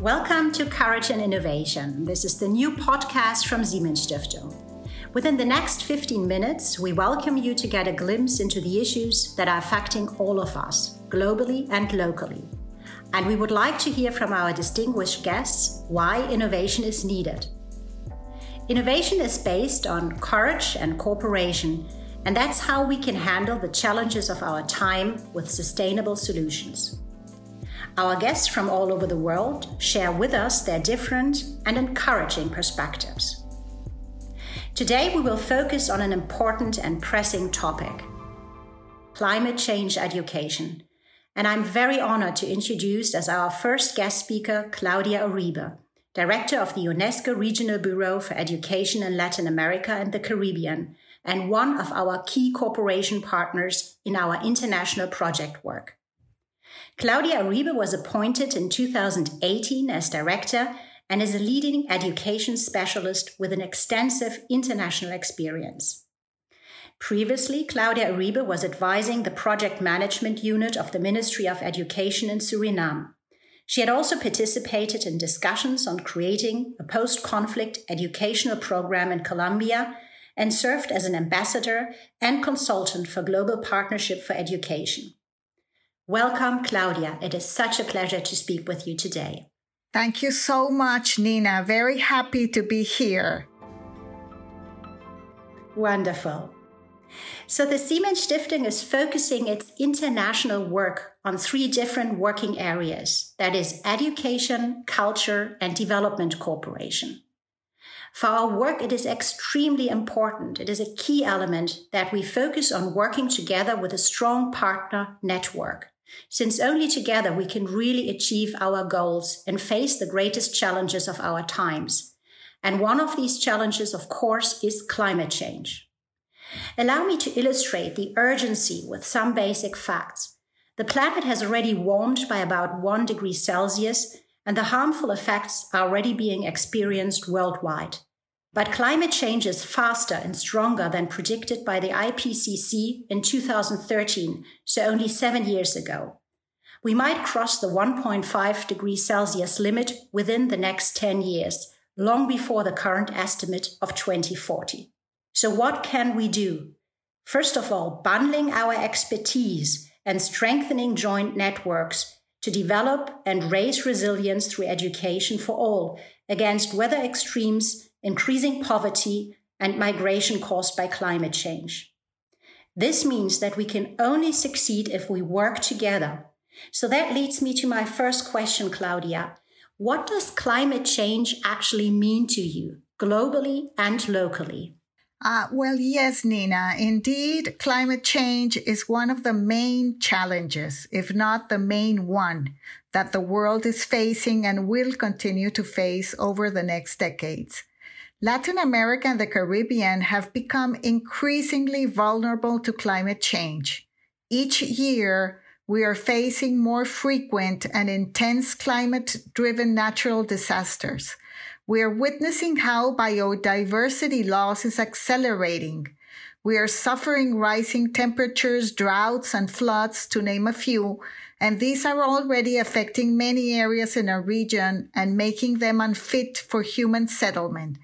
Welcome to Courage and Innovation. This is the new podcast from Siemens Stiftung. Within the next 15 minutes, we welcome you to get a glimpse into the issues that are affecting all of us, globally and locally. And we would like to hear from our distinguished guests why innovation is needed. Innovation is based on courage and cooperation, and that's how we can handle the challenges of our time with sustainable solutions. Our guests from all over the world share with us their different and encouraging perspectives. Today, we will focus on an important and pressing topic climate change education. And I'm very honored to introduce as our first guest speaker Claudia Uribe, Director of the UNESCO Regional Bureau for Education in Latin America and the Caribbean, and one of our key cooperation partners in our international project work. Claudia Uribe was appointed in 2018 as director and is a leading education specialist with an extensive international experience. Previously, Claudia Uribe was advising the project management unit of the Ministry of Education in Suriname. She had also participated in discussions on creating a post conflict educational program in Colombia and served as an ambassador and consultant for Global Partnership for Education. Welcome, Claudia. It is such a pleasure to speak with you today. Thank you so much, Nina. Very happy to be here. Wonderful. So, the Siemens Stiftung is focusing its international work on three different working areas that is, education, culture, and development cooperation. For our work, it is extremely important. It is a key element that we focus on working together with a strong partner network since only together we can really achieve our goals and face the greatest challenges of our times. And one of these challenges, of course, is climate change. Allow me to illustrate the urgency with some basic facts. The planet has already warmed by about 1 degree Celsius, and the harmful effects are already being experienced worldwide. But climate change is faster and stronger than predicted by the IPCC in 2013, so only seven years ago. We might cross the 1.5 degrees Celsius limit within the next 10 years, long before the current estimate of 2040. So, what can we do? First of all, bundling our expertise and strengthening joint networks to develop and raise resilience through education for all against weather extremes increasing poverty, and migration caused by climate change. This means that we can only succeed if we work together. So that leads me to my first question, Claudia. What does climate change actually mean to you, globally and locally? Uh, well, yes, Nina. Indeed, climate change is one of the main challenges, if not the main one, that the world is facing and will continue to face over the next decades. Latin America and the Caribbean have become increasingly vulnerable to climate change. Each year, we are facing more frequent and intense climate driven natural disasters. We are witnessing how biodiversity loss is accelerating. We are suffering rising temperatures, droughts, and floods, to name a few, and these are already affecting many areas in our region and making them unfit for human settlement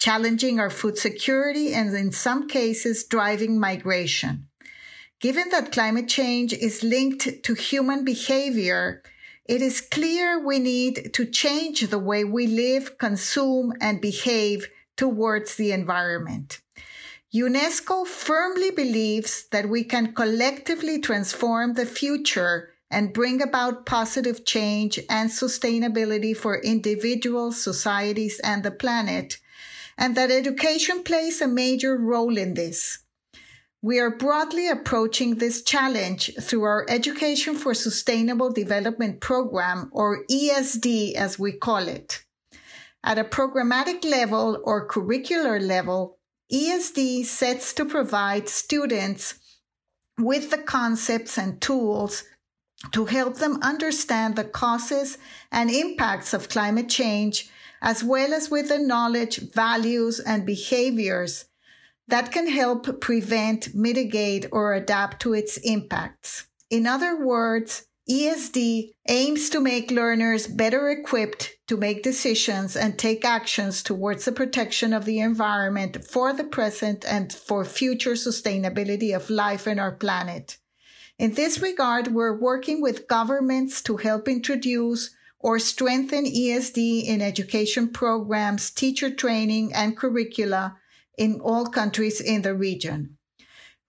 challenging our food security and in some cases driving migration. Given that climate change is linked to human behavior, it is clear we need to change the way we live, consume, and behave towards the environment. UNESCO firmly believes that we can collectively transform the future and bring about positive change and sustainability for individuals, societies, and the planet and that education plays a major role in this. We are broadly approaching this challenge through our Education for Sustainable Development program, or ESD as we call it. At a programmatic level or curricular level, ESD sets to provide students with the concepts and tools to help them understand the causes and impacts of climate change as well as with the knowledge, values, and behaviors that can help prevent, mitigate, or adapt to its impacts. In other words, ESD aims to make learners better equipped to make decisions and take actions towards the protection of the environment for the present and for future sustainability of life on our planet. In this regard, we're working with governments to help introduce or strengthen ESD in education programs, teacher training, and curricula in all countries in the region.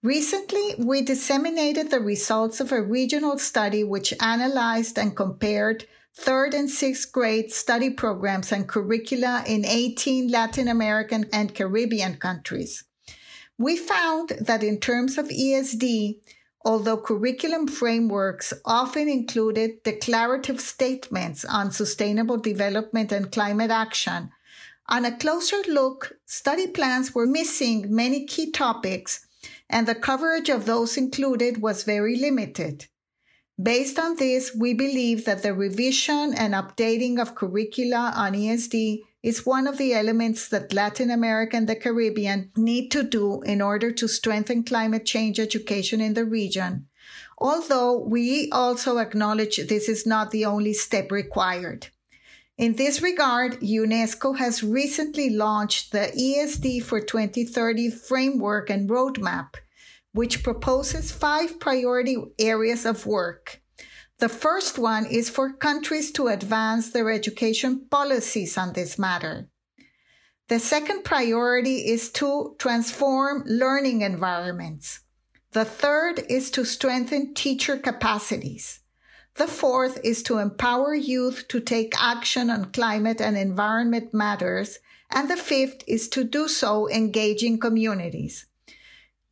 Recently, we disseminated the results of a regional study which analyzed and compared third and sixth grade study programs and curricula in 18 Latin American and Caribbean countries. We found that in terms of ESD, although curriculum frameworks often included declarative statements on sustainable development and climate action, on a closer look, study plans were missing many key topics and the coverage of those included was very limited. Based on this, we believe that the revision and updating of curricula on ESD is one of the elements that Latin America and the Caribbean need to do in order to strengthen climate change education in the region. Although we also acknowledge this is not the only step required. In this regard, UNESCO has recently launched the ESD for 2030 framework and roadmap, which proposes five priority areas of work. The first one is for countries to advance their education policies on this matter. The second priority is to transform learning environments. The third is to strengthen teacher capacities. The fourth is to empower youth to take action on climate and environment matters. And the fifth is to do so engaging communities.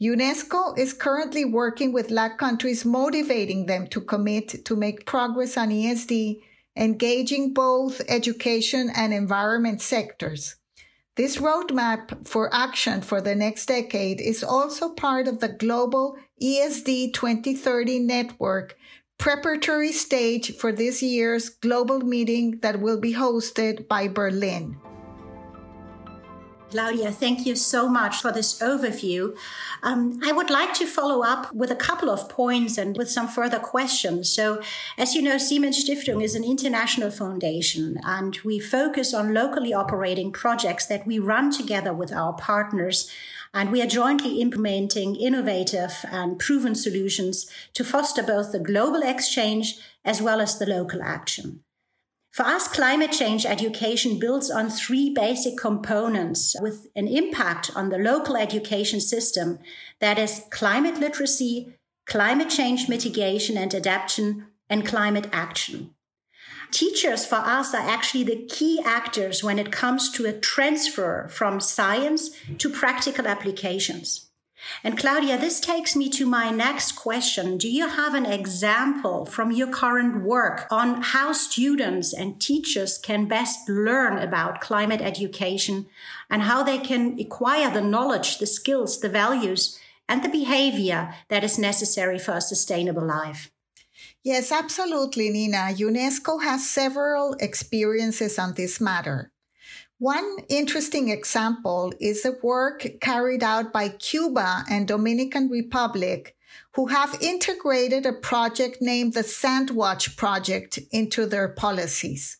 UNESCO is currently working with LAC countries, motivating them to commit to make progress on ESD, engaging both education and environment sectors. This roadmap for action for the next decade is also part of the global ESD 2030 network preparatory stage for this year's global meeting that will be hosted by Berlin. Claudia, thank you so much for this overview. Um, I would like to follow up with a couple of points and with some further questions. So, as you know, Siemens Stiftung is an international foundation, and we focus on locally operating projects that we run together with our partners and we are jointly implementing innovative and proven solutions to foster both the global exchange as well as the local action. For us, climate change education builds on three basic components with an impact on the local education system that is climate literacy, climate change mitigation and adaptation, and climate action. Teachers for us are actually the key actors when it comes to a transfer from science to practical applications. And Claudia, this takes me to my next question. Do you have an example from your current work on how students and teachers can best learn about climate education and how they can acquire the knowledge, the skills, the values, and the behavior that is necessary for a sustainable life? Yes, absolutely, Nina. UNESCO has several experiences on this matter. One interesting example is the work carried out by Cuba and Dominican Republic, who have integrated a project named the Sandwatch Project into their policies.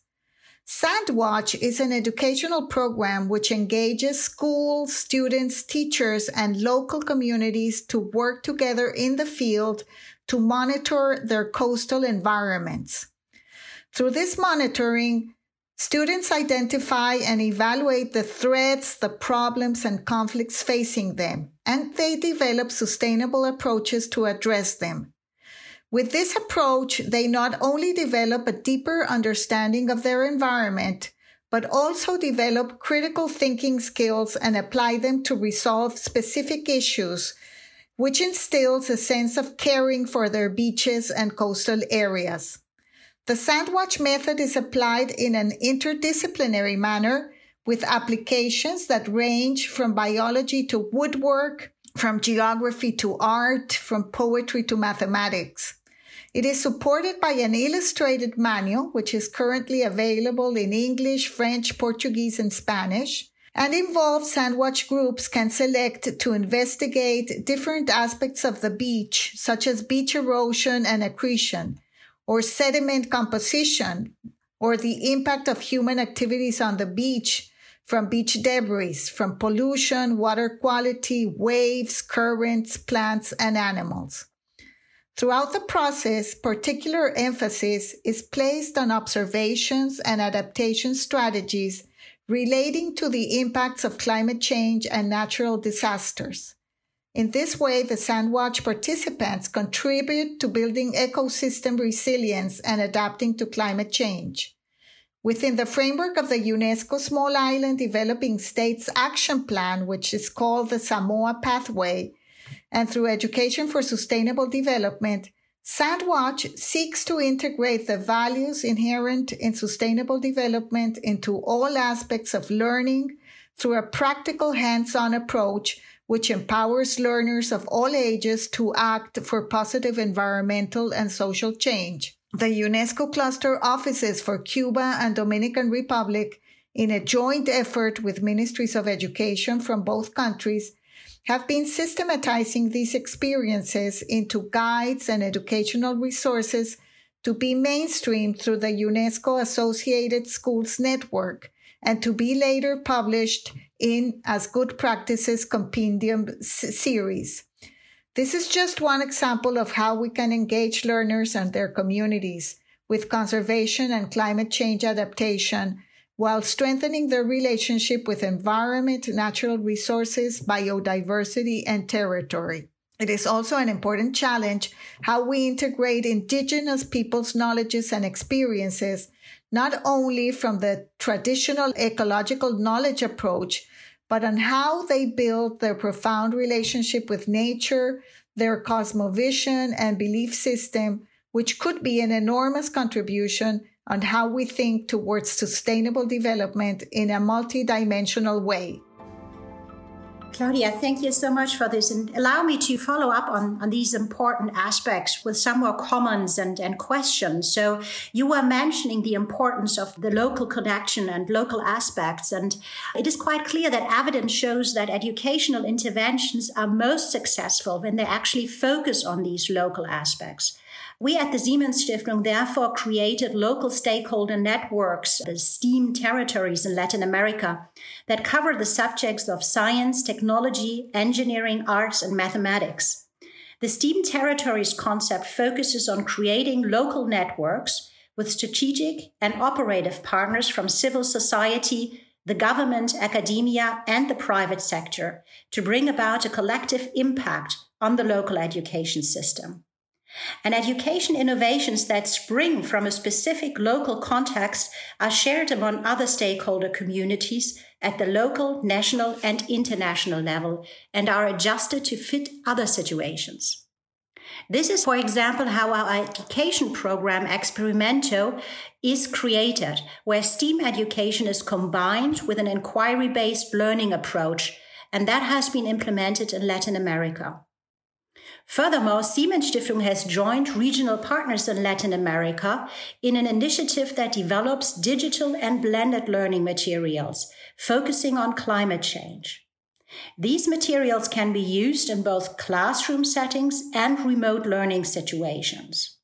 Sandwatch is an educational program which engages schools, students, teachers, and local communities to work together in the field to monitor their coastal environments. Through this monitoring, students identify and evaluate the threats, the problems, and conflicts facing them, and they develop sustainable approaches to address them. With this approach, they not only develop a deeper understanding of their environment, but also develop critical thinking skills and apply them to resolve specific issues which instills a sense of caring for their beaches and coastal areas. The Sandwatch method is applied in an interdisciplinary manner with applications that range from biology to woodwork, from geography to art, from poetry to mathematics. It is supported by an illustrated manual, which is currently available in English, French, Portuguese, and Spanish and involved sandwatch groups can select to investigate different aspects of the beach, such as beach erosion and accretion, or sediment composition, or the impact of human activities on the beach from beach debris, from pollution, water quality, waves, currents, plants, and animals. Throughout the process, particular emphasis is placed on observations and adaptation strategies relating to the impacts of climate change and natural disasters. In this way, the Sandwatch participants contribute to building ecosystem resilience and adapting to climate change. Within the framework of the UNESCO Small Island Developing States Action Plan, which is called the Samoa Pathway, and through Education for Sustainable Development, Sandwatch seeks to integrate the values inherent in sustainable development into all aspects of learning through a practical hands-on approach which empowers learners of all ages to act for positive environmental and social change. The UNESCO cluster offices for Cuba and Dominican Republic in a joint effort with ministries of education from both countries have been systematizing these experiences into guides and educational resources to be mainstreamed through the UNESCO Associated Schools Network and to be later published in as good practices compendium series. This is just one example of how we can engage learners and their communities with conservation and climate change adaptation while strengthening their relationship with environment, natural resources, biodiversity, and territory. It is also an important challenge how we integrate indigenous people's knowledges and experiences not only from the traditional ecological knowledge approach, but on how they build their profound relationship with nature, their cosmovision and belief system, which could be an enormous contribution on how we think towards sustainable development in a multidimensional way. Claudia, thank you so much for this and allow me to follow up on, on these important aspects with some more comments and, and questions. So you were mentioning the importance of the local connection and local aspects. And it is quite clear that evidence shows that educational interventions are most successful when they actually focus on these local aspects. We at the Siemens Stiftung therefore created local stakeholder networks, the STEAM territories in Latin America, that cover the subjects of science, technology, engineering, arts, and mathematics. The STEAM territories concept focuses on creating local networks with strategic and operative partners from civil society, the government, academia, and the private sector to bring about a collective impact on the local education system. And education innovations that spring from a specific local context are shared among other stakeholder communities at the local, national, and international level and are adjusted to fit other situations. This is, for example, how our education program Experimento is created, where STEAM education is combined with an inquiry based learning approach, and that has been implemented in Latin America. Furthermore, Siemens Stiftung has joined regional partners in Latin America in an initiative that develops digital and blended learning materials, focusing on climate change. These materials can be used in both classroom settings and remote learning situations.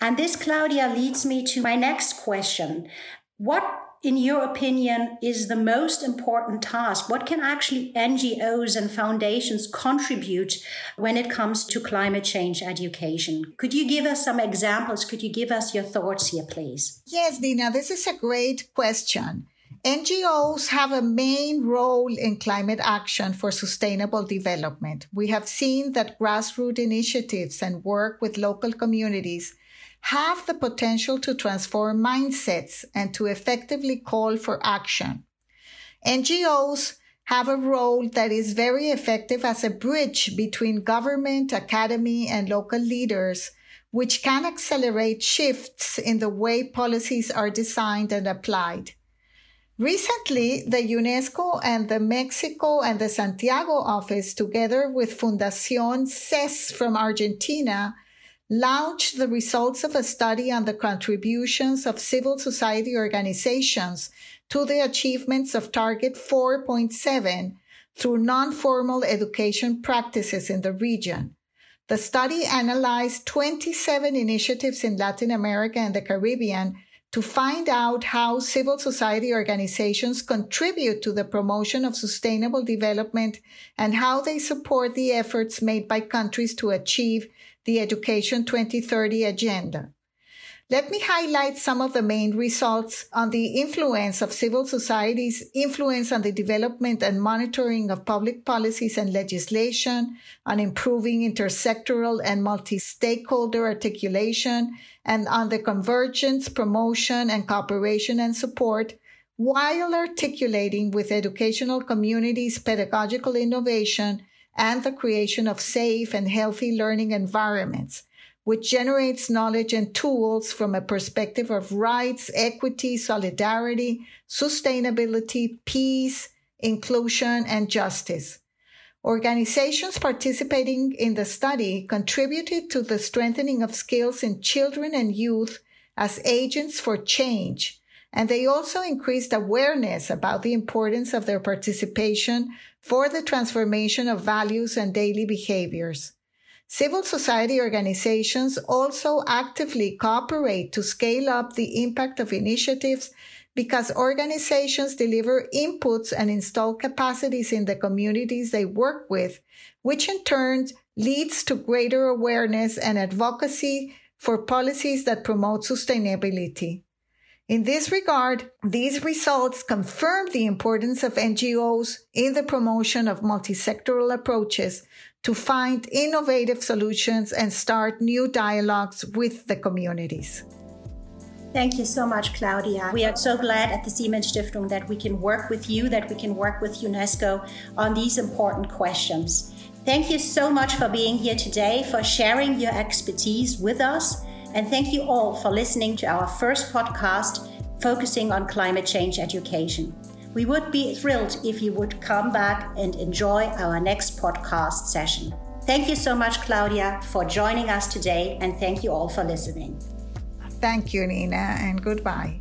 And this, Claudia, leads me to my next question. What in your opinion, is the most important task? What can actually NGOs and foundations contribute when it comes to climate change education? Could you give us some examples? Could you give us your thoughts here, please? Yes, Dina, this is a great question. NGOs have a main role in climate action for sustainable development. We have seen that grassroots initiatives and work with local communities have the potential to transform mindsets and to effectively call for action. NGOs have a role that is very effective as a bridge between government, academy, and local leaders, which can accelerate shifts in the way policies are designed and applied. Recently, the UNESCO and the Mexico and the Santiago office, together with Fundación SES from Argentina, launched the results of a study on the contributions of civil society organizations to the achievements of Target 4.7 through non-formal education practices in the region. The study analyzed 27 initiatives in Latin America and the Caribbean to find out how civil society organizations contribute to the promotion of sustainable development and how they support the efforts made by countries to achieve the Education 2030 agenda. Let me highlight some of the main results on the influence of civil society's influence on the development and monitoring of public policies and legislation, on improving intersectoral and multi-stakeholder articulation, and on the convergence, promotion, and cooperation and support while articulating with educational communities pedagogical innovation and the creation of safe and healthy learning environments which generates knowledge and tools from a perspective of rights, equity, solidarity, sustainability, peace, inclusion, and justice. Organizations participating in the study contributed to the strengthening of skills in children and youth as agents for change, and they also increased awareness about the importance of their participation for the transformation of values and daily behaviors. Civil society organizations also actively cooperate to scale up the impact of initiatives because organizations deliver inputs and install capacities in the communities they work with, which in turn leads to greater awareness and advocacy for policies that promote sustainability. In this regard, these results confirm the importance of NGOs in the promotion of multisectoral approaches to find innovative solutions and start new dialogues with the communities. Thank you so much, Claudia. We are so glad at the Siemens Stiftung that we can work with you, that we can work with UNESCO on these important questions. Thank you so much for being here today, for sharing your expertise with us, and thank you all for listening to our first podcast focusing on climate change education. We would be thrilled if you would come back and enjoy our next podcast session. Thank you so much, Claudia, for joining us today, and thank you all for listening. Thank you, Nina, and goodbye.